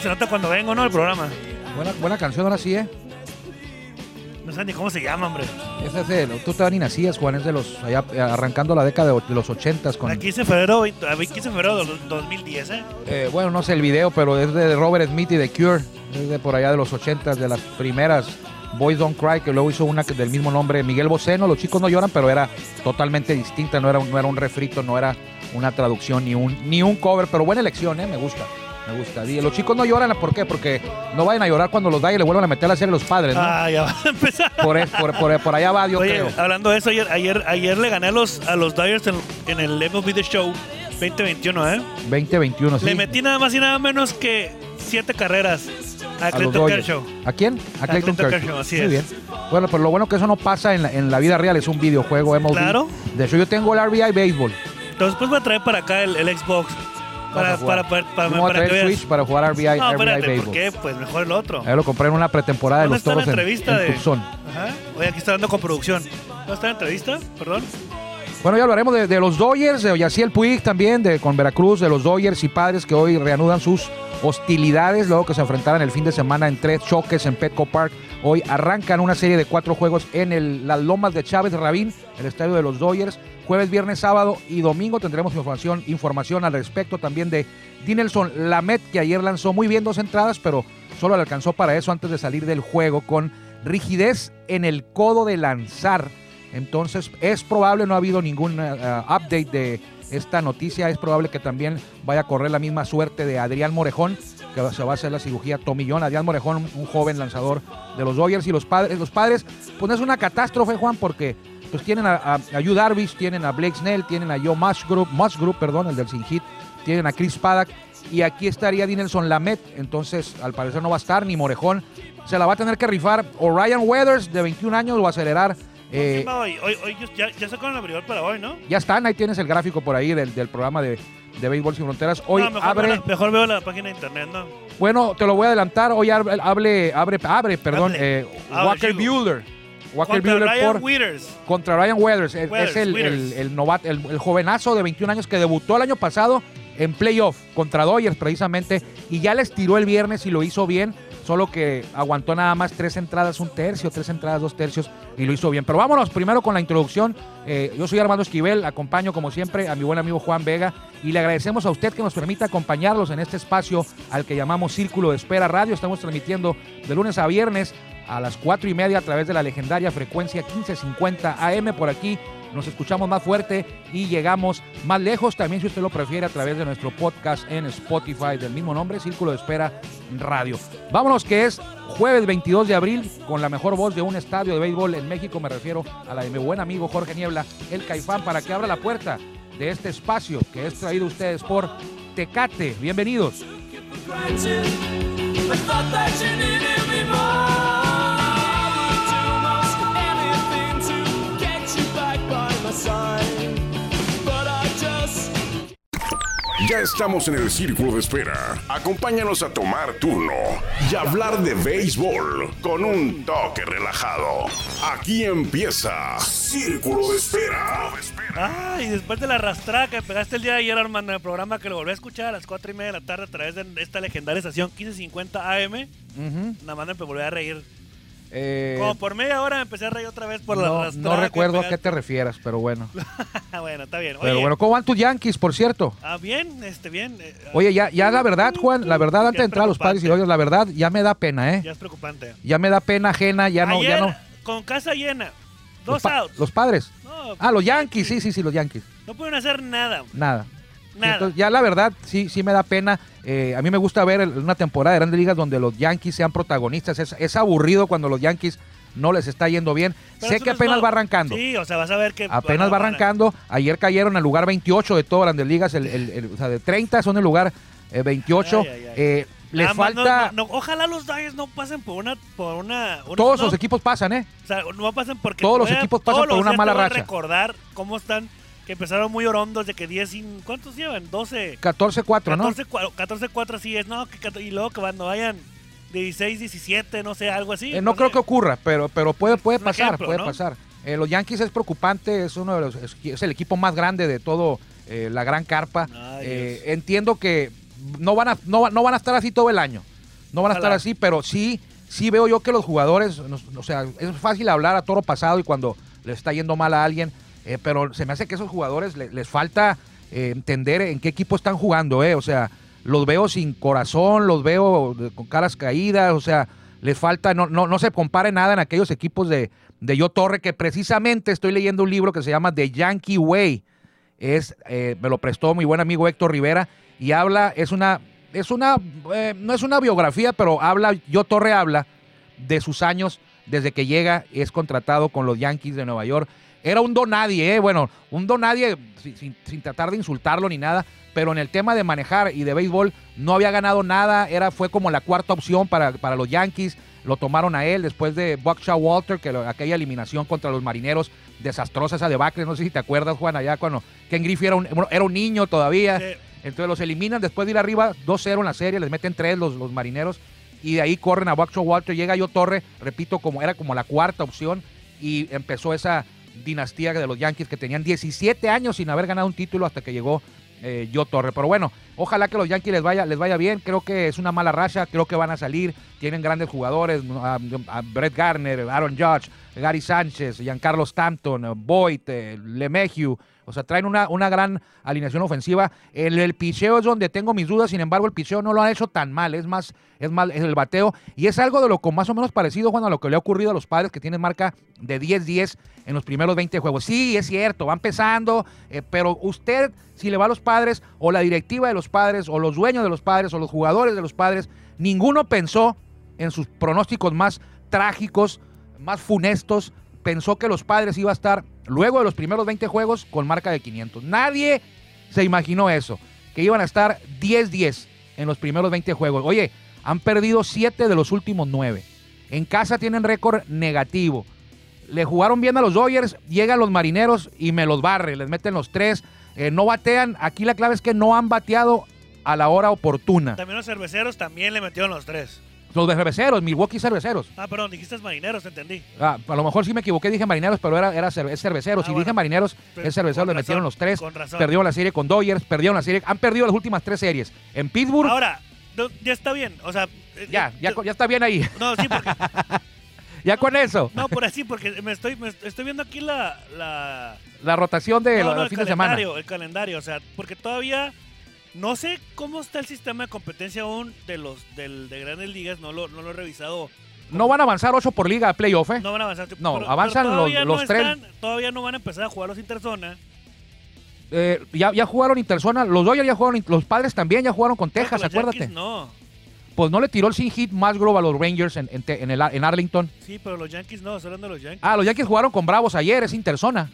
se nota cuando vengo, ¿no? El programa. Buena, buena canción ahora sí, ¿eh? No sé ni cómo se llama, hombre. Ese es de, tú todavía ni nacías, Juan, es de los, allá, eh, arrancando la década de, de los ochentas con... El 15 de febrero, veinte- a 15 de febrero del 2010, ¿eh? Eh, bueno, no sé el video, pero es de Robert Smith y de Cure. Es de por allá de los 80, de las primeras Boys Don't Cry, que luego hizo una que- del mismo nombre, Miguel Boceno. Los chicos no lloran, pero era totalmente distinta, no era, un- no era un refrito, no era una traducción ni un, ni un cover, pero buena elección, ¿eh? me gusta. Me gusta. Y los chicos no lloran, ¿por qué? Porque no vayan a llorar cuando los da y le vuelvan a meter a la serie los padres, ¿no? Ah, ya vas a empezar. Por, es- por, por- por allá va, yo Oye, creo. hablando de eso, ayer, ayer, ayer le gané a los, a los Dyers en, en el MLB The Show 2021, ¿eh? 2021, sí. Le metí nada más y nada menos que siete carreras a a Clayton. Kershaw. ¿A quién? A Clayton, Clayton Kershaw. Así Muy es. bien. Bueno, pero lo bueno que eso no pasa en la, en la vida real, es un videojuego MLB. Claro. De hecho, yo tengo el RBI Béisbol. Entonces, después voy a traer para acá el, el Xbox. Para, para, para, para, para que. Switch para jugar RBI, No, RBI espérate, ¿por qué? Pues mejor el otro. Ahí lo compré en una pretemporada de ¿Dónde los está la toros en, entrevista en de- Tucson. Ajá. Oye, aquí está dando con producción. ¿Dónde está la entrevista? Perdón. Bueno, ya hablaremos de, de los Dodgers, de Yaciel Puig también, de, con Veracruz, de los Dodgers y padres que hoy reanudan sus hostilidades luego que se enfrentaron el fin de semana en tres choques en Petco Park. Hoy arrancan una serie de cuatro juegos en el- las lomas de Chávez Rabín, el estadio de los Dodgers. Jueves, viernes, sábado y domingo tendremos información, información al respecto también de Dinelson Lamet, que ayer lanzó muy bien dos entradas, pero solo le alcanzó para eso antes de salir del juego con rigidez en el codo de lanzar. Entonces es probable, no ha habido ningún eh, update de esta noticia, es probable que también vaya a correr la misma suerte de Adrián Morejón, que se va a hacer la cirugía tomillón. Adrián Morejón, un, joven lanzador de los Dodgers y los padres, los padres, pues no es una catástrofe, Juan, porque pues tienen a, a, a Yu Darvish, tienen a Blake Snell, tienen a Joe Musgrove, Musgrove, perdón, el del Sin Hit, tienen a Chris Paddock y aquí estaría Dinelson Lamet, entonces al parecer no va a estar ni Morejón, se la va a tener que rifar o Ryan Weathers de 21 años o acelerar. Eh, ¿Quién va hoy? Hoy, hoy ya, ya sacaron el abridor para hoy, ¿no? ya están, ahí tienes el gráfico por ahí del, del programa de, de Béisbol Sin Fronteras. Hoy No, mejor, abre, veo la, mejor veo la página de internet, ¿no? bueno, te lo voy a adelantar, hoy abre, abre, abre, abre, perdón, eh, Walker. Bueller. Walker Contra Ryan por- Withers. contra Ryan Weathers. Es, Weathers, es el, el, el novato, el, el jovenazo de 21 años que debutó el año pasado en playoff contra Dodgers precisamente y ya les tiró el viernes y lo hizo bien, solo que aguantó nada más tres entradas, un tercio, tres entradas, dos tercios y lo hizo bien. Pero vámonos primero con la introducción. Eh, yo soy Armando Esquivel, acompaño como siempre a mi buen amigo Juan Vega y le agradecemos a usted que nos permita acompañarlos en este espacio al que llamamos Círculo de Espera Radio. Estamos transmitiendo de lunes a viernes a las cuatro y media a través de la legendaria frecuencia 1550 AM por aquí. Nos escuchamos más fuerte y llegamos más lejos. También, si usted lo prefiere, a través de nuestro podcast en Spotify del mismo nombre, Círculo de Espera Radio. Vámonos, que es jueves 22 de abril, con la mejor voz de un estadio de béisbol en México. Me refiero a la de mi buen amigo Jorge Niebla, el Caifán, para que abra la puerta de este espacio que es traído ustedes por Tecate. Bienvenidos. Ya estamos en el círculo de espera. Acompáñanos a tomar turno y hablar de béisbol con un toque relajado. Aquí empieza Círculo de Espera. Ah, y después de la arrastrada que pegaste el día de ayer, Armando, en el programa que lo volví a escuchar a las 4 y media de la tarde a través de esta legendaria estación 1550 AM, nada más me volví a reír. Eh, Como por media hora me empecé a reír otra vez por la no, arrastrada. no recuerdo a qué te refieras, pero bueno. pegaste. bueno, está bien. Pero bueno, ¿cómo van tus Yankees, por cierto? ah, bien, este, bien. eh, Oye, ya, ya la verdad, Juan, la verdad, antes de entrar a los padres y. Dodgers, la verdad, ya me da pena, ¿eh? Ya es preocupante. Ya me da pena ajena, ya no, ayer, ya no. con casa llena, dos outs. los padres. No, Ah, los Yankees, sí, sí, sí, los Yankees. no pueden hacer nada. Nada. Nada. Entonces, ya la verdad, sí, sí me da pena. Eh, a mí me gusta ver el- una temporada de Grandes Ligas donde los Yankees sean protagonistas. Es, es aburrido cuando los Yankees no les está yendo bien. Pero sé que no apenas va arrancando. Sí, o sea, vas a ver que. Apenas va arrancando. Ayer cayeron al lugar 28 de todas Grandes Ligas. El, el- el- o sea, de 30 son el lugar eh, 28. Ay, ay, ay. Eh, les falta... no- no, ojalá los Dodgers no pasen por una. Por una, una- todos los equipos pasan, ¿eh? O sea, no pasen porque. Todos los equipos pasan por una mala racha. recordar cómo están. Que empezaron muy orondos de que 10 sin. ¿Cuántos llevan? 12. 14-4, ¿no? 14-4 14-4 así es, ¿no? Que y luego que cuando vayan 16, 17, no sé, algo así. Eh, no creo sé. que ocurra, pero, pero puede, puede pasar, ejemplo, puede ¿no? pasar. Eh, los Yankees es preocupante, es uno de los, es, es el equipo más grande de todo eh, la gran carpa. Ay, Eh, entiendo que no van a, no, no van a estar así todo el año. no van a estar así, pero sí, sí veo yo que los jugadores, o sea, es fácil hablar a toro pasado y cuando le está yendo mal a alguien, eh, pero se me hace que esos jugadores le- les falta eh, entender en qué equipo están jugando, eh, o sea, los veo sin corazón, los veo de- con caras caídas, o sea, les falta, no, no, no se compare nada en aquellos equipos de, de Yo Torre, que precisamente estoy leyendo un libro que se llama The Yankee Way, es, eh, me lo prestó mi buen amigo Héctor Rivera y habla, es una, es una, eh, no es una biografía, pero habla, yo Torre habla de sus años desde que llega, es contratado con los Yankees de Nueva York. Era un donadie, ¿eh? bueno, un donadie sin, sin, sin tratar de insultarlo ni nada, pero en el tema de manejar y de béisbol no había ganado nada, era, fue como la cuarta opción para, para los Yankees, lo tomaron a él después de Buckshaw Walter, que lo- aquella eliminación contra los marineros, desastrosa esa debacle, no sé si te acuerdas, Juan, allá cuando Ken Griffey era un, era un niño todavía, Sí. entonces los eliminan después de ir arriba 2-0 en la serie, les meten 3 los, los marineros y de ahí corren a Buckshaw Walter, llega yo Torre, repito, como era como la cuarta opción y empezó esa dinastía de los Yankees que tenían 17 años sin haber ganado un título hasta que llegó eh, Torre. Pero bueno, ojalá que los Yankees les vaya, les vaya bien. Creo que es una mala racha, creo que van a salir. Tienen grandes jugadores, Brett Garner, Aaron Judge, Gary Sánchez, Giancarlo Stanton, Boyd, eh. O sea, traen una, una gran alineación ofensiva. El, el picheo es donde tengo mis dudas, sin embargo, el picheo no lo han hecho tan mal. Es más, es mal es el bateo. Y es algo de lo con más o menos parecido, Juan, a lo que le ha ocurrido a los padres que tienen marca de 10-10 en los primeros 20 juegos. Sí, es cierto, va empezando, eh, pero usted, si le va a los padres, o la directiva de los padres, o los dueños de los padres, o los jugadores de los padres, ninguno pensó en sus pronósticos más trágicos, más funestos, pensó que los padres iba a estar luego de los primeros 20 juegos con marca de 500. Nadie se imaginó eso, que iban a estar 10-10 en los primeros 20 juegos. Oye, han perdido 7 de los últimos 9. En casa tienen récord negativo. Le jugaron bien a los Dodgers, llegan los marineros y me los barre, les meten los tres. Eh, no batean. Aquí la clave es que no han bateado a la hora oportuna. También los cerveceros también le metieron los tres. Los de cerveceros, Milwaukee cerveceros. Ah, perdón, dijiste marineros, entendí. Ah, a lo mejor sí me equivoqué, dije marineros, pero era, era cer- es cerveceros. Ah, si bueno. dije marineros, es cerveceros, le metieron los tres. con razón. Perdieron la serie con Dodgers, perdieron la serie. Han perdido las últimas tres series. En Pittsburgh, Ahora, no, ya está bien. O sea, eh, ya, eh, ya, yo- ya está bien ahí. No, sí, porque, ya con eso. no, por así, porque me estoy, me estoy viendo aquí la, la, La rotación de no, la- el fin de semana. calendario, el calendario, o sea, porque todavía no sé cómo está el sistema de competencia aún de los del, de Grandes Ligas, no lo, no lo he revisado. No van a avanzar ocho por liga a playoff, ¿eh? No van a avanzar. No, avanzan los- todavía los no tres. están- todavía no van a empezar a jugar los interzona. Eh, ya, ya jugaron interzona. Los Dodgers ya jugaron, los padres también ya jugaron con Texas, Pero los acuérdate. Yankees no. Pues no le tiró el sin hit más a los Rangers en, en, el, en Arlington. Sí, pero los Yankees no, hablando de los Yankees. Ah, los Yankees jugaron con Bravos ayer, es interzona.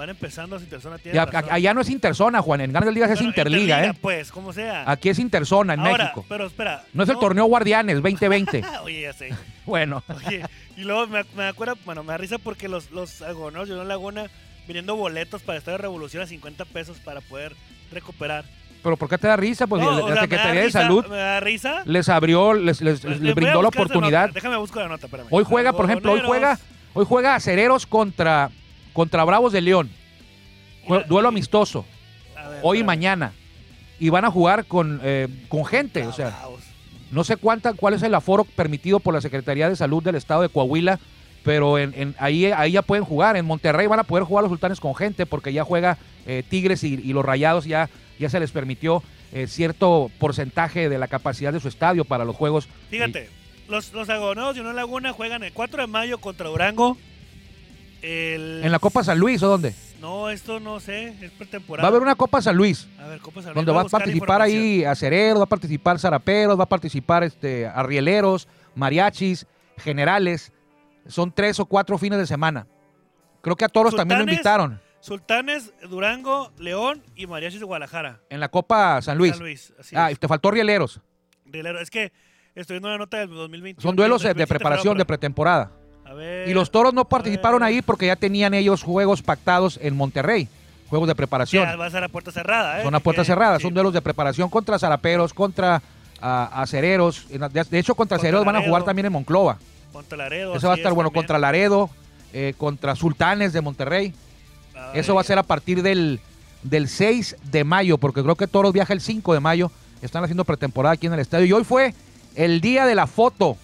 Van empezando los interzona. Y tiene a- razón. a- allá no es interzona, Juan. En Grandes Ligas es Bueno, interliga, ¿eh? Pues, como sea. Aquí es interzona en Ahora, México. pero espera. No es el torneo Guardianes 2020. Ah, Oye, ya sé. bueno, Oye, y luego me, me acuerdo, bueno, me da risa porque los, los algodoneros de Laguna viniendo boletos para estar de revolución a 50 pesos para poder recuperar. pero ¿por qué te da risa? Pues No, la, la Secretaría de Salud Me da risa. les abrió, les, les- Pues, les brindó la oportunidad. Déjame buscar la nota, espérame. Hoy juega, por ejemplo, hoy juega, hoy juega Acereros contra, contra Bravos de León. Duelo amistoso, ver, hoy y mañana. Y van a jugar con, eh, con gente, o sea, no sé cuánta, cuál es el aforo permitido por la Secretaría de Salud del Estado de Coahuila, pero en, en- ahí, ahí ya pueden jugar. En Monterrey van a poder jugar los sultanes con gente porque ya juega eh, Tigres y, y los Rayados ya, ya se les permitió eh, cierto porcentaje de la capacidad de su estadio para los juegos. Fíjate, los, los algodoneros de Unión Laguna juegan el 4 de mayo contra Durango. El... ¿En la Copa San Luis o dónde? No, esto no sé, es Va pretemporada. a haber una Copa San Luis. A ver, Copa San Luis, donde va a participar ahí acereros, va a participar zaraperos, va a participar este, arrieleros, mariachis, generales. Son tres o cuatro fines de semana. Creo que a toros también lo invitaron Sultanes, Durango, León y Mariachis de Guadalajara. en la Copa San Luis. San Luis, así ah, es. y te faltó rieleros. Rielero. Es que estoy viendo la nota del 2021. Son duelos de 2027, preparación, de pretemporada. Ver. Y los toros no participaron ahí porque ya tenían ellos juegos pactados en Monterrey. Juegos de preparación. Ya va a ser a puerta cerrada, ¿eh? Son a puerta cerrada, sí. son duelos de preparación contra zaraperos, contra ah, acereros. De hecho, contra Contra acereros van a jugar también en Monclova. Contra Laredo. Eso va a estar es bueno también. contra Laredo, eh, contra Sultanes de Monterrey. Eso va a ser a partir del, del 6 de mayo, porque creo que Toros viaja el 5 de mayo. Están haciendo pretemporada aquí en el estadio. Y hoy fue el día de la foto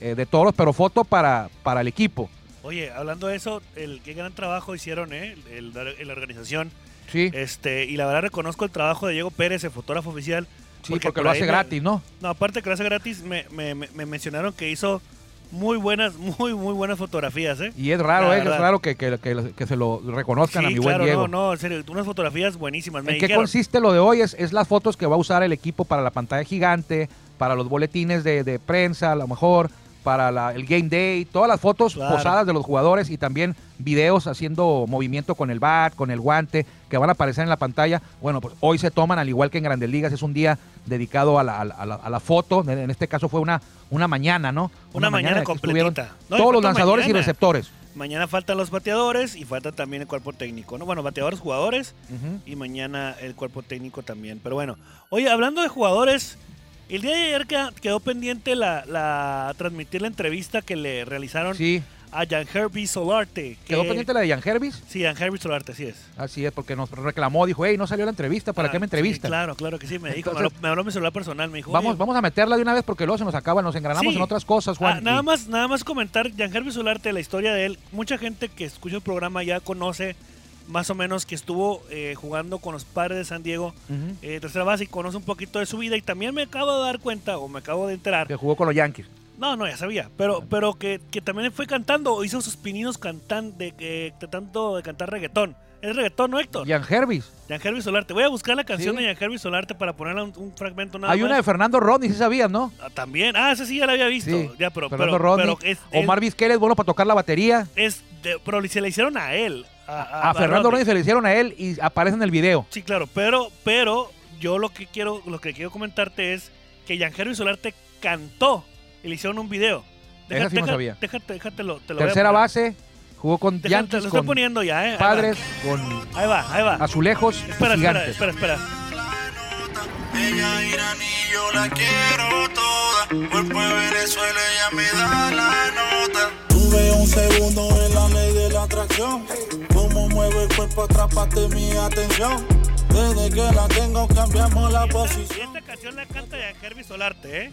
eh, de toros, pero foto para, para el equipo. Oye, hablando de eso, el qué gran trabajo hicieron, ¿eh? El, el- la organización. Sí, Este, y la verdad reconozco el trabajo de Diego Pérez, el fotógrafo oficial. sí porque, por lo hace me- gratis, ¿no? No, aparte que lo hace gratis, me, me- me- me mencionaron que hizo muy buenas, muy, muy buenas fotografías, ¿eh? Y es raro, ¿eh? Es raro que, que- que- que se lo reconozcan a mi buen claro, Diego. no, no, en serio, unas fotografías buenísimas. Me ¿En qué consiste lo de hoy? Es, es las fotos que va a usar el equipo para la pantalla gigante, para los boletines de, de prensa, a lo mejor, para la- el game day, todas las fotos Claro. posadas de los jugadores y también videos haciendo movimiento con el bat, con el guante, que van a aparecer en la pantalla. Bueno, pues hoy se toman, al igual que en Grandes Ligas, es un día dedicado a la, a la- a la- foto. En este caso fue una, una mañana, ¿no? Una mañana completita. No, y todos los lanzadores y mañana. receptores. Mañana faltan los bateadores y falta también el cuerpo técnico, ¿no? Bueno, bateadores, jugadores y mañana el cuerpo técnico también. Pero bueno, oye, hablando de jugadores, el día de ayer quedó pendiente la, la transmitir la entrevista que le realizaron Sí, a Jan Herbie Solarte. Que, quedó pendiente la de Jan Hervis. Sí, Jan Herbie Solarte, así es. Así es, porque nos reclamó, dijo, hey, no salió la entrevista, ¿para Ah, qué me sí, entrevistan? claro, claro que sí, me dijo. Entonces- me, habló, me habló mi celular personal, me dijo. Vamos, "Oye, vamos a meterla de una vez porque luego se nos acaba, nos engranamos Sí. en otras cosas, Juan. Ah, nada y- más, nada más comentar, Jan Herbie Solarte, la historia de él. Mucha gente que escucha el programa ya conoce más o menos que estuvo eh, jugando con los padres de San Diego, Ujú. eh, tercera base, y conoce un poquito de su vida. Y también me acabo de dar cuenta, o me acabo de enterar, Que jugó con los Yankees. no, no, ya sabía, pero, pero que, que también fue cantando, hizo sus pininos cantando, de, que- tratando de cantar reggaetón. Es reggaetón, ¿no, Héctor? Jan Hervis. Jan Herbie Solarte. Voy a buscar la canción Sí. de Jan Herbie Solarte para ponerle un, un fragmento nada Hay más. una de Fernando Rodney, si sabías, ¿no? Ah, También, ah, ese sí ya la había visto. Sí. Ya, pero, Fernando pero, Rodney. pero es, Omar Vizquel es bueno para tocar la batería. es de- pero se le hicieron a él. A, A, Fernando Rodney se le hicieron a él y aparece en el video. Sí, claro, pero, pero yo lo que quiero, lo que quiero comentarte es que Jan Herbie Solarte cantó y le hicieron un video. Esa sí no sabía. Déjate, déjatelo, te lo voy a Tercera base, jugó con Déjate, Yankees, lo estoy con poniendo ya, eh. Ahí. Padres, con Ahí va, ahí va. Azulejos, Espera, espera, Gigantes. espera, espera. Ella yo la quiero toda. Cuerpo de Venezuela, ella me da la nota. Tuve un segundo en la ley de la atracción. Cómo mueve el cuerpo, atrapaste mi atención. Desde que la tengo, cambiamos la Y posición. esta canción la canta Jan Herbie Solarte, ¿eh?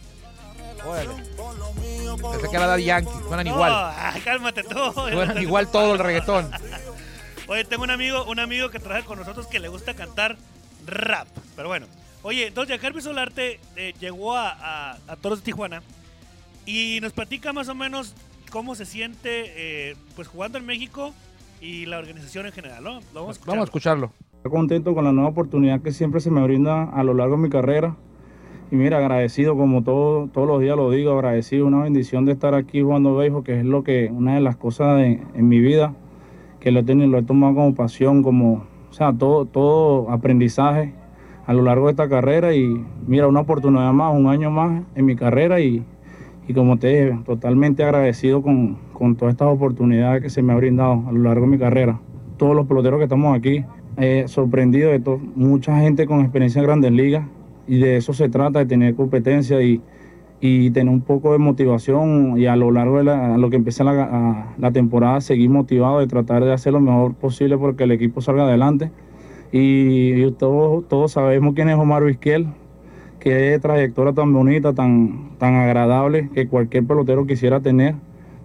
Por Pensé que era de Yankees, suenan No, igual. ay, cálmate tú. Suenan igual todo el reggaetón. Oye, tengo un amigo, un amigo que trabaja con nosotros que le gusta cantar rap. Pero bueno. Oye, entonces Herbie Solarte eh, llegó a, a, a Toros de Tijuana y nos platica más o menos cómo se siente eh, pues jugando en México y la organización en general, ¿no? Vamos a. Vamos a escucharlo. Estoy contento con la nueva oportunidad que siempre se me brinda a lo largo de mi carrera. Y mira, agradecido como todo, todos los días lo digo, agradecido, una bendición de estar aquí jugando béisbol, que es lo que, una de las cosas de- en mi vida que lo he, tenido, lo he tomado como pasión, como, o sea, todo, todo aprendizaje a lo largo de esta carrera. Y mira, una oportunidad más, un año más en mi carrera y, y como te dije, totalmente agradecido con, con todas estas oportunidades que se me ha brindado a lo largo de mi carrera. Todos los peloteros que estamos aquí, eh, sorprendido de todo, mucha gente con experiencia en grandes ligas y de eso se trata, de tener competencia y, y tener un poco de motivación y a lo largo de la, a lo que empieza la, la temporada seguir motivado de tratar de hacer lo mejor posible porque el equipo salga adelante. Y, y todos, todos sabemos quién es Omar Vizquel, qué trayectoria tan bonita, tan, tan agradable que cualquier pelotero quisiera tener.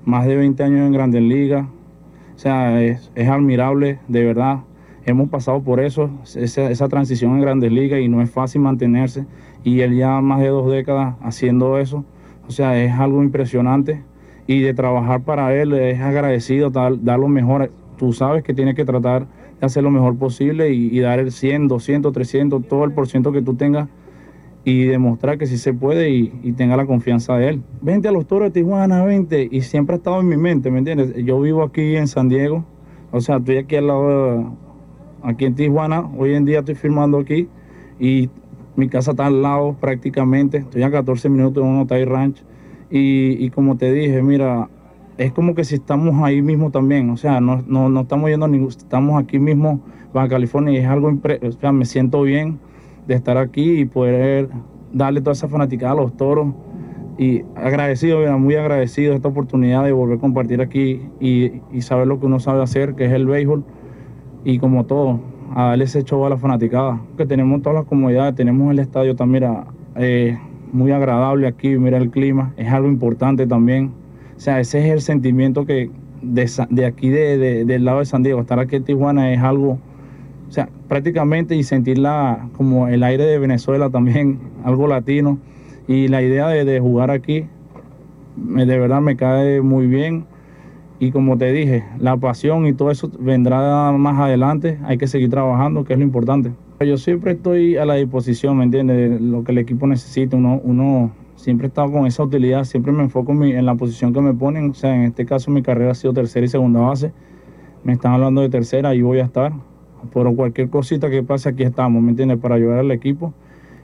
Más de 20 años en Grandes Ligas. O sea, es, admirable, de verdad. Hemos pasado por eso, esa, esa transición en Grandes Ligas y no es fácil mantenerse. Y él ya más de dos décadas haciendo eso. O sea, es algo impresionante. Y de trabajar para él es agradecido, dar, dar lo mejor. Tú sabes que tienes que tratar de hacer lo mejor posible y, y dar el 100, 200, 300, todo el por ciento que tú tengas y demostrar que sí se puede y, y tenga la confianza de él. Vente a los toros de Tijuana, vente. Y siempre ha estado en mi mente, ¿me entiendes? Yo vivo aquí en San Diego, o sea, estoy aquí al lado, de- aquí en Tijuana. Hoy en día estoy firmando aquí y mi casa está al lado prácticamente. Estoy a 14 minutos de un hotel ranch. Y, y como te dije, mira, es como que si estamos ahí mismo también. O sea, no, no, no estamos yendo a ningún, estamos aquí mismo, Baja California, y es algo, impre- o sea, me siento bien de estar aquí y poder darle toda esa fanaticada a los toros. Y agradecido, muy agradecido de esta oportunidad de volver a compartir aquí y, y saber lo que uno sabe hacer, que es el béisbol. Y como todo, a darle ese show a la fanaticada. Que tenemos todas las comodidades, tenemos el estadio también, mira, eh, muy agradable aquí, mira el clima, es algo importante también. O sea, ese es el sentimiento que de, de aquí, de, de- del lado de San Diego, estar aquí en Tijuana es algo, o sea, prácticamente y sentirla como el aire de Venezuela también, algo latino. Y la idea de, jugar aquí, me- de verdad me cae muy bien. Y como te dije, la pasión y todo eso vendrá más adelante. Hay que seguir trabajando, que es lo importante. Yo siempre estoy a la disposición, ¿me entiendes? De Lo que el equipo necesita. Uno, uno siempre está con esa utilidad. Siempre me enfoco en, mi- en la posición que me ponen. O sea, en este caso mi carrera ha sido tercera y segunda base. Me están hablando de tercera, ahí voy a estar. Pero cualquier cosita que pase, aquí estamos, ¿me entiendes? Para ayudar al equipo,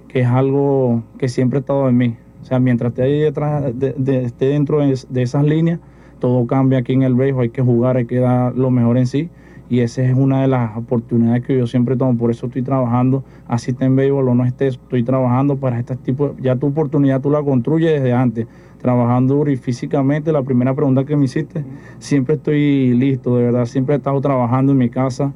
que es algo que siempre ha estado en mí. O sea, mientras esté ahí detrás, de- de- esté dentro de, de esas líneas, todo cambia aquí en el béisbol, hay que jugar, hay que dar lo mejor en sí. Y esa es una de las oportunidades que yo siempre tomo, por eso estoy trabajando, así esté en béisbol o no esté, estoy trabajando para este tipo, ya tu oportunidad tú la construyes desde antes, trabajando duro y físicamente, la primera pregunta que me hiciste, siempre estoy listo, de verdad, siempre he estado trabajando en mi casa,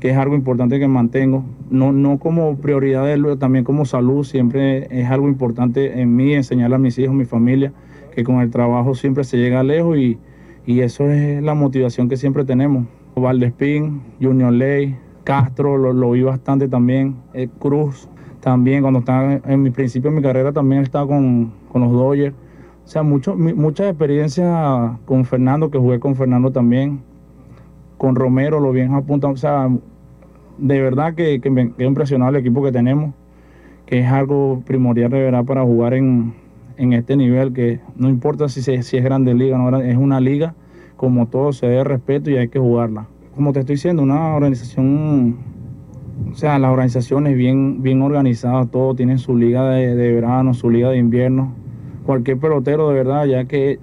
que es algo importante que mantengo, no, no como prioridad, de- también como salud, siempre es algo importante en mí, enseñarle a mis hijos, mi familia, que con el trabajo siempre se llega lejos y, y eso es la motivación que siempre tenemos. Valdespín, Junior Ley, Castro, lo, lo vi bastante también, eh, Cruz, también cuando estaba en mi principio de mi carrera también estaba con, con los Dodgers. O sea, mucho, mi- mucha experiencia con Fernando, que jugué con Fernando también, con Romero, lo bien apuntado. O sea, de verdad que, que me quedo impresionado el equipo que tenemos, que es algo primordial de verdad para jugar en, en este nivel, que no importa si, se- si es grande liga, no, es una liga, como todo se debe respeto y hay que jugarla. Como te estoy diciendo, una organización, o sea, las organizaciones bien, bien organizadas, todo tienen su liga de, de verano, su liga de invierno. Cualquier pelotero de verdad, ya que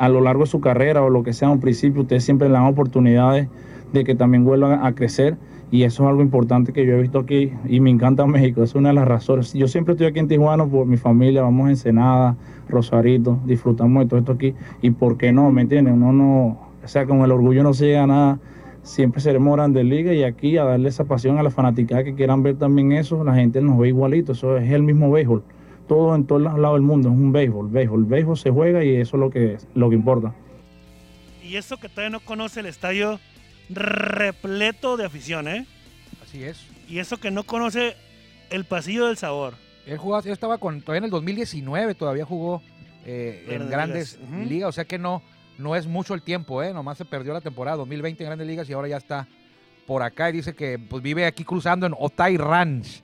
a lo largo de su carrera o lo que sea, un principio, ustedes siempre le dan oportunidades de que también vuelvan a crecer y eso es algo importante que yo he visto aquí y me encanta México, es una de las razones. Yo siempre estoy aquí en Tijuana por mi familia, vamos a Ensenada, Rosarito, disfrutamos de todo esto aquí y por qué no, ¿me entiendes? Uno no, o sea, con el orgullo no se llega a nada, siempre seremos grandes ligas y aquí a darle esa pasión a la fanaticada que quieran ver también eso, la gente nos ve igualito, eso es el mismo béisbol. Todo en todos lados del mundo es un béisbol, béisbol, béisbol se juega y eso es lo que, lo que importa. Y eso que todavía no conoce el estadio repleto de afición, ¿eh? Así es. Y eso que no conoce el pasillo del sabor. Él, jugaba, él estaba con, todavía en el 2019, todavía jugó eh, en Grandes ligas. Ligas, o sea que no, no es mucho el tiempo, ¿eh? Nomás se perdió la temporada 2020 en grandes ligas y ahora ya está por acá y dice que pues, vive aquí cruzando en Otay Ranch,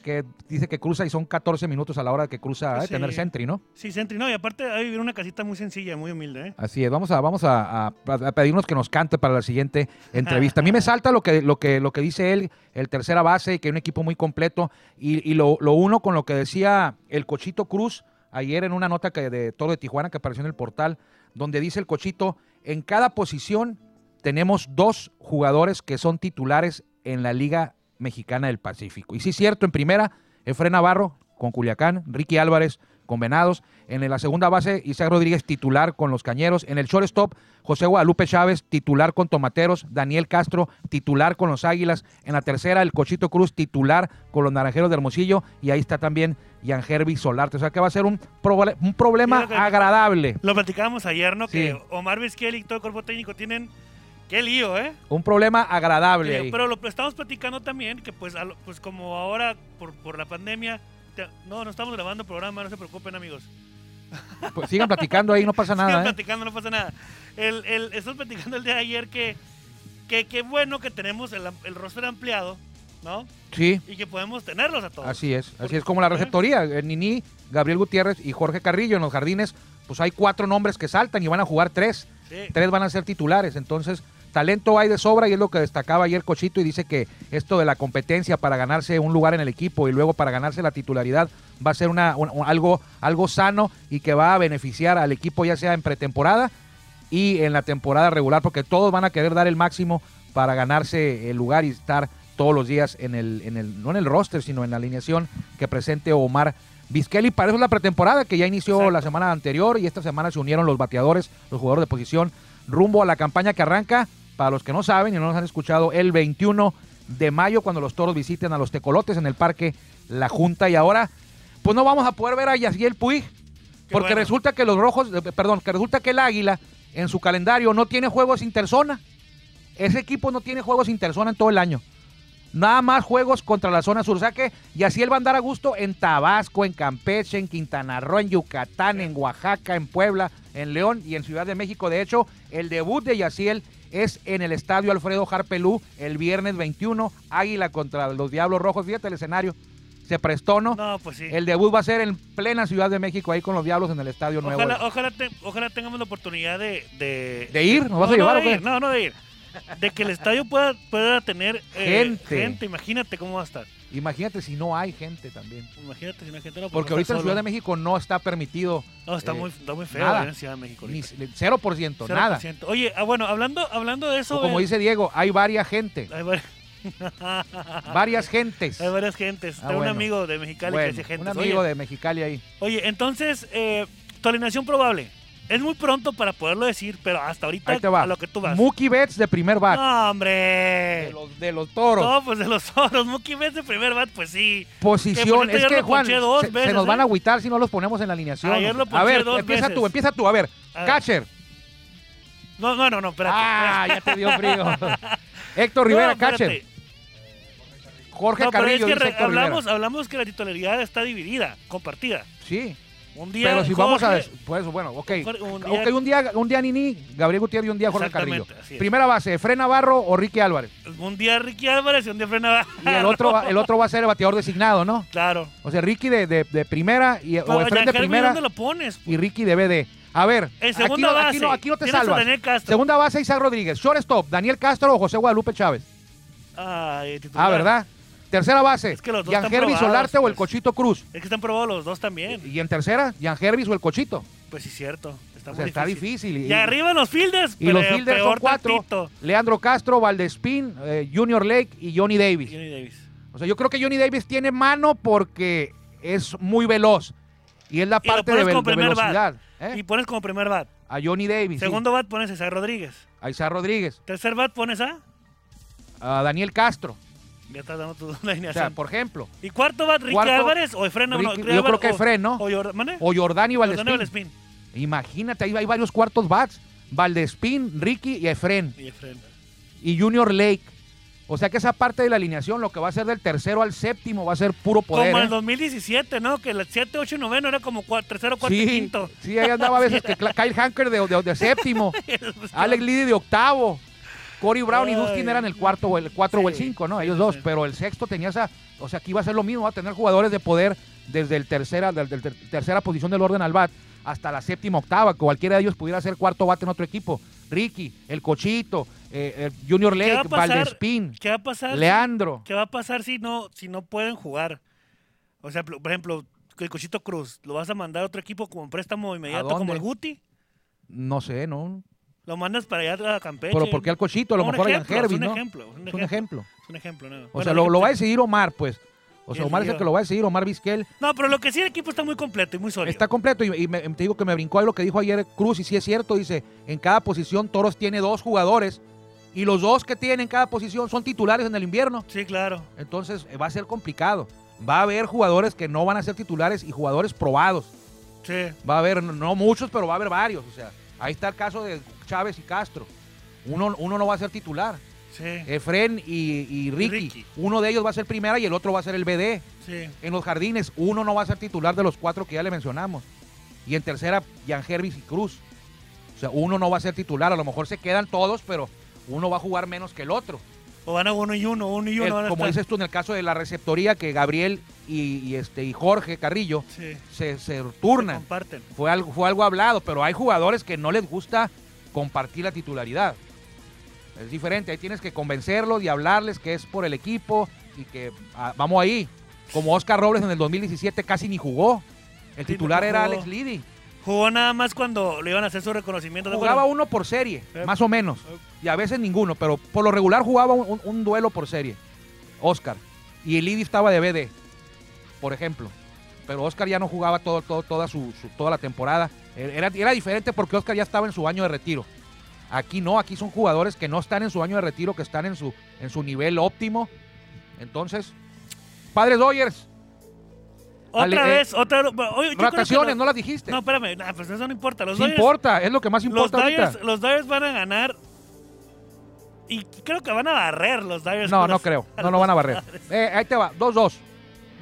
que dice que cruza y son 14 minutos a la hora que cruza de tener. Sentry, ¿no? Sí, Sentry, no, y aparte ha de vivir una casita muy sencilla, muy humilde, ¿eh? Así es, vamos a, vamos a, a- a pedirnos que nos cante para la siguiente entrevista. A mí me salta lo que, lo que, lo que dice él, el tercera base, que es un equipo muy completo, y, y lo, lo uno con lo que decía el Cochito Cruz ayer en una nota que de Toro de Tijuana que apareció en el portal, donde dice el Cochito, en cada posición tenemos dos jugadores que son titulares en la Liga Mexicana del Pacífico. Y sí cierto, en primera, Efren Navarro con Culiacán, Ricky Álvarez con Venados. En la segunda base, Isaac Rodríguez titular con los Cañeros. En el shortstop, José Guadalupe Chávez titular con Tomateros. Daniel Castro titular con los Águilas. En la tercera, el Cochito Cruz titular con los Naranjeros de Hermosillo. Y ahí está también Jan Herby Solarte. O sea que va a ser un, proble- un problema Sí, lo que- agradable. Lo platicábamos ayer, ¿no? Sí. Que Omar Vizquel y todo el cuerpo técnico tienen... Qué lío, ¿eh? Un problema agradable. Lío. ahí. Pero lo estamos platicando también que pues, a lo- pues como ahora por, por la pandemia... te- no, no estamos grabando programa, no se preocupen amigos. Pues sigan platicando ahí, no pasa Sigan nada. ¿eh? platicando, no pasa nada. El, el, estamos platicando el día de ayer que que qué bueno que tenemos el, el roster ampliado, ¿no? Sí. Y que podemos tenerlos a todos. Así es, así es como la receptoría. eh, Nini, Gabriel Gutiérrez y Jorge Carrillo en los jardines, pues hay cuatro nombres que saltan y van a jugar tres. Sí. Tres van a ser titulares. Entonces, talento hay de sobra y es lo que destacaba ayer Cochito y dice que esto de la competencia para ganarse un lugar en el equipo y luego para ganarse la titularidad va a ser una, un- un- algo, algo sano y que va a beneficiar al equipo ya sea en pretemporada y en la temporada regular, porque todos van a querer dar el máximo para ganarse el lugar y estar todos los días en el, en el, no en el roster, sino en la alineación que presente Omar Vizquel. Y para eso es la pretemporada que ya inició Exacto. la semana anterior y esta semana se unieron los bateadores, los jugadores de posición, rumbo a la campaña que arranca, para los que no saben y no nos han escuchado, el 21 de mayo, cuando los toros visiten a los tecolotes en el parque La Junta. Y ahora pues no vamos a poder ver a Yaciel Puig. Porque bueno. resulta que los rojos, eh, perdón, que resulta que el Águila en su calendario no tiene juegos interzona. Ese equipo no tiene juegos interzona en todo el año. Nada más juegos contra la zona sur. O sea que Yaciel va a andar a gusto en Tabasco, en Campeche, en Quintana Roo, en Yucatán, en Oaxaca, en Puebla, en León y en Ciudad de México. De hecho, el debut de Yaciel es en el estadio Alfredo Harpelú el viernes 21. Águila contra los Diablos Rojos. Fíjate el escenario. Se prestó, ¿no? No, pues sí. El debut va a ser en plena Ciudad de México, ahí con los Diablos en el estadio nuevo. Ojalá, ojalá, te- ojalá tengamos la oportunidad de... ¿De, ¿De ir? ¿Nos vas no, a llevar no o de qué? ir, No, no de ir. De que el estadio pueda, pueda tener eh, Gente. gente. Imagínate cómo va a estar. Imagínate si no hay gente también. Imagínate si no hay gente. No, Porque ahorita en Ciudad de. México no está permitido No, está, eh, muy, está muy feo nada. en Ciudad de México. ni ahorita. 0%, nada. 0%. Oye, ah, bueno, hablando, hablando de eso... O como eh, dice Diego, hay varias gente, Hay, vari- varias gentes. hay varias gentes. Ah, Tengo bueno. un amigo de Mexicali Bueno, que dice gente. un amigo de Mexicali ahí. Oye, entonces, eh, tu alineación probable. Es muy pronto para poderlo decir, pero hasta ahorita Ahí te va. a lo que tú vas. Mookie Betts de primer bat. No, De hombre. los, de los toros. No, pues de los oros. Mookie Betts de primer bat, pues sí. Posición. Que, Es que, Juan, dos se, nos van a ¿eh? agüitar si no los ponemos en la alineación. Ayer lo a ver, dos empieza veces. tú, empieza tú. A ver, A ver. catcher. No, no, no, no, espérate. Ah, ya te dio frío. Héctor No, Rivera, espérate. catcher. Jorge No, pero es Carrillo, que dice re- Héctor hablamos, Rivera. hablamos que la titularidad está dividida, compartida. Sí, Un día. pero si vamos a... Pues bueno, ok. Un un día, un día Nini, Gabriel Gutiérrez y un día Jorge Carrillo. Primera base, Fred Navarro o Ricky Álvarez. Un día Ricky Álvarez y un día Frena. Y el otro, va- el otro va a ser el bateador designado, ¿no? Claro. O sea, Ricky de, de- de primera y, o Pero, Efren de primera ¿Dónde lo pones? y Ricky de BD. A ver, En aquí segunda no, base. aquí no, aquí no te salvas. Segunda base, Isaac Rodríguez. Shortstop, Daniel Castro o José Guadalupe Chávez. Ay. Ah, ¿verdad? Tercera base, Es que los dos Jan Hervis Solarte o el pues. Cochito Cruz. Es que están probados los dos también. Y en tercera, Jan Hervis o el Cochito. Pues sí, cierto. Está O sea, está difícil. difícil. Y, arriba los fielders. y los fielders son cuatro. tantito. Leandro Castro, Valdespín, eh, Junior Lake y Johnny Davis. Johnny Davis. O sea, yo creo que Johnny Davis tiene mano porque es muy veloz. Y es la parte de, de velocidad. ¿eh? Y pones como primer bat. A Johnny Davis. sí. Segundo bat pones a Isaac Rodríguez. A Isaac Rodríguez. Tercer bat pones a. A Daniel Castro. Ya estás dando tu O sea, alineación. por ejemplo. y cuarto bat, Ricky cuarto, Álvarez o Efren. No, yo creo que Efren, ¿no? O Jordán. Jordán Valdespín. Valdespín. Imagínate, ahí hay varios cuartos bats. Valdespín, Ricky y Efren. Y Efren. Y Junior Lake. O sea que esa parte de la alineación, lo que va a ser del tercero al séptimo, va a ser puro poder. Como en ¿eh? el 2017, ¿no? Que el 7, 8 y 9 era como cua- tercero, cuarto y Sí, quinto. sí, ahí andaba a veces que Kyle Hanker de, de- de séptimo, Alex Liddy de octavo, Corey Brown y. Dustin eran el cuarto o el cuatro o el cinco, ¿no? Ellos sí, dos, sí. pero el sexto tenía esa, o sea, aquí va a ser lo mismo, va a tener jugadores de poder desde el tercera, del ter- tercera posición del orden al bat hasta la séptima, octava, que cualquiera de ellos pudiera ser cuarto bate en otro equipo. Ricky, el Cochito, eh, Junior ¿Qué va a Lake, pasar? Valdespín, ¿Qué va a pasar? Leandro. ¿Qué va a pasar si no, si no pueden jugar? O sea, por ejemplo, el Cochito Cruz, ¿lo vas a mandar a otro equipo como préstamo inmediato como el Guti? No sé, ¿no? Lo mandas para allá a Campeche. Pero ¿por qué al Cochito? A lo No, mejor a Jan ejemplo, Herbie, es un ¿no? ejemplo, es un Es un ejemplo. Es un ejemplo, ¿no? O Bueno, sea, lo, lo va a decidir Omar, pues. O sea, Omar es el que lo va a decidir, Omar Vizquel. No, pero lo que sí, el equipo está muy completo y muy sólido. Está completo y, y me- te digo que me brincó ahí lo que dijo ayer Cruz y sí es cierto, dice, en cada posición Toros tiene dos jugadores y los dos que tienen en cada posición son titulares en el invierno. Sí, claro. Entonces eh, va a ser complicado. Va a haber jugadores que no van a ser titulares y jugadores probados. Sí. Va a haber, no- no muchos, pero va a haber varios. O sea, ahí está el caso de Chávez y Castro. Uno, uno no va a ser titular. Sí. Efren y, y Ricky. Ricky. Uno de ellos va a ser primera y el otro va a ser el BD. Sí. En los jardines, uno no va a ser titular de los cuatro que ya le mencionamos. Y en tercera, Jan Hervis y Cruz. O sea, uno no va a ser titular. A lo mejor se quedan todos, pero uno va a jugar menos que el otro. O van a uno y uno, uno y uno. El- van a como estar. dices tú en el caso de la receptoría, que Gabriel y, y este, y Jorge Carrillo Sí. se, se Se turnan. comparten. Fue algo, fue algo hablado, pero hay jugadores que no les gusta compartir la titularidad. Es diferente, ahí tienes que convencerlos y hablarles que es por el equipo y que ah, vamos ahí. Como Oscar Robles en el 2017 casi ni jugó. El Sí, titular no era. Alex Liddy. Jugó nada más cuando le iban a hacer su reconocimiento. ¿te Jugaba acuerdas? uno por serie, Eh. más o menos. Y a veces ninguno, pero por lo regular jugaba un, un- un duelo por serie. Oscar. Y el Liddy estaba de BD, por ejemplo. Pero Oscar ya no jugaba todo, todo, toda, su, su- toda la temporada. Era, era diferente porque Oscar ya estaba en su año de retiro. Aquí no, aquí son jugadores que no están en su año de retiro, que están en su, en su nivel óptimo. Entonces, Padres Dodgers, Otra Ale- eh, vez, otra oye, rotaciones, los- no las dijiste. No, espérame, nah, pues eso no importa. Los Sí Dodgers, importa, es lo que más los, importa ahorita. Dodgers, los Dodgers van a ganar y creo que van a barrer los Dodgers. No, no los- creo. No, no van a barrer. Eh, ahí te va, 2-2.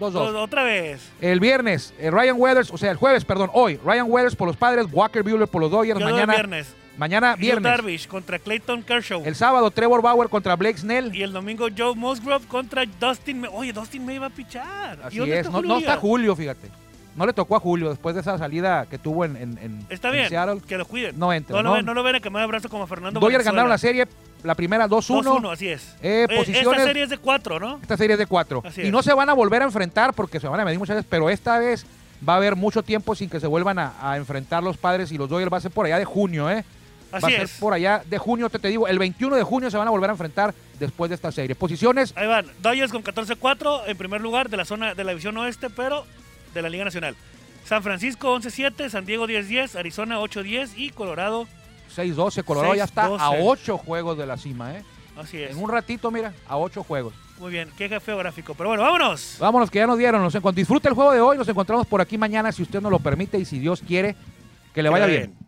2-2. Los- Otra vez. El viernes, eh, Ryan Weathers, o sea, el jueves, perdón, hoy, Ryan Weathers por los padres, Walker Buehler por los Dodgers. Yo doy mañana, viernes. Mañana viernes. Darvish contra Clayton Kershaw. El sábado, Trevor Bauer contra Blake Snell. Y el domingo Joe Musgrove contra Dustin May. Oye, Dustin May va a pichar. ¿Y Así es. está No, está? Julio, fíjate. No le tocó a Julio después de esa salida que tuvo en, en, en- Está en bien, Seattle. que lo cuiden. No entra, No, lo ven- no lo ven a quemar el brazo como Fernando Valenzuela. ganaron la serie, la primera 2-1. 2-1, así es. Eh, Eh, posiciones- Esta serie es de 4, ¿no? Esta serie es de cuatro. Así Y es. no se van a volver a enfrentar porque se van a medir muchas veces, pero esta vez va a haber mucho tiempo sin que se vuelvan a, a enfrentar los padres y los Dodgers. Va a ser por allá de junio, ¿eh? Va a ser por allá de junio, te, te digo. El 21 de junio se van a volver a enfrentar después de esta serie. Posiciones, Ahí van. Dodgers con 14-4 en primer lugar de la zona de la división oeste, pero de la Liga Nacional. San Francisco 11-7, San Diego 10-10, Arizona 8-10 y Colorado. 6-12. Colorado ya está 6-12. a 8 juegos de la cima, ¿eh? Así es. En un ratito, mira, a 8 juegos. Muy bien, qué feo gráfico. Pero bueno, vámonos. Vámonos, que ya nos dieron. Nos Disfruta el juego de hoy. Nos encontramos por aquí mañana, si usted nos lo permite y si Dios quiere. Que le vaya bien.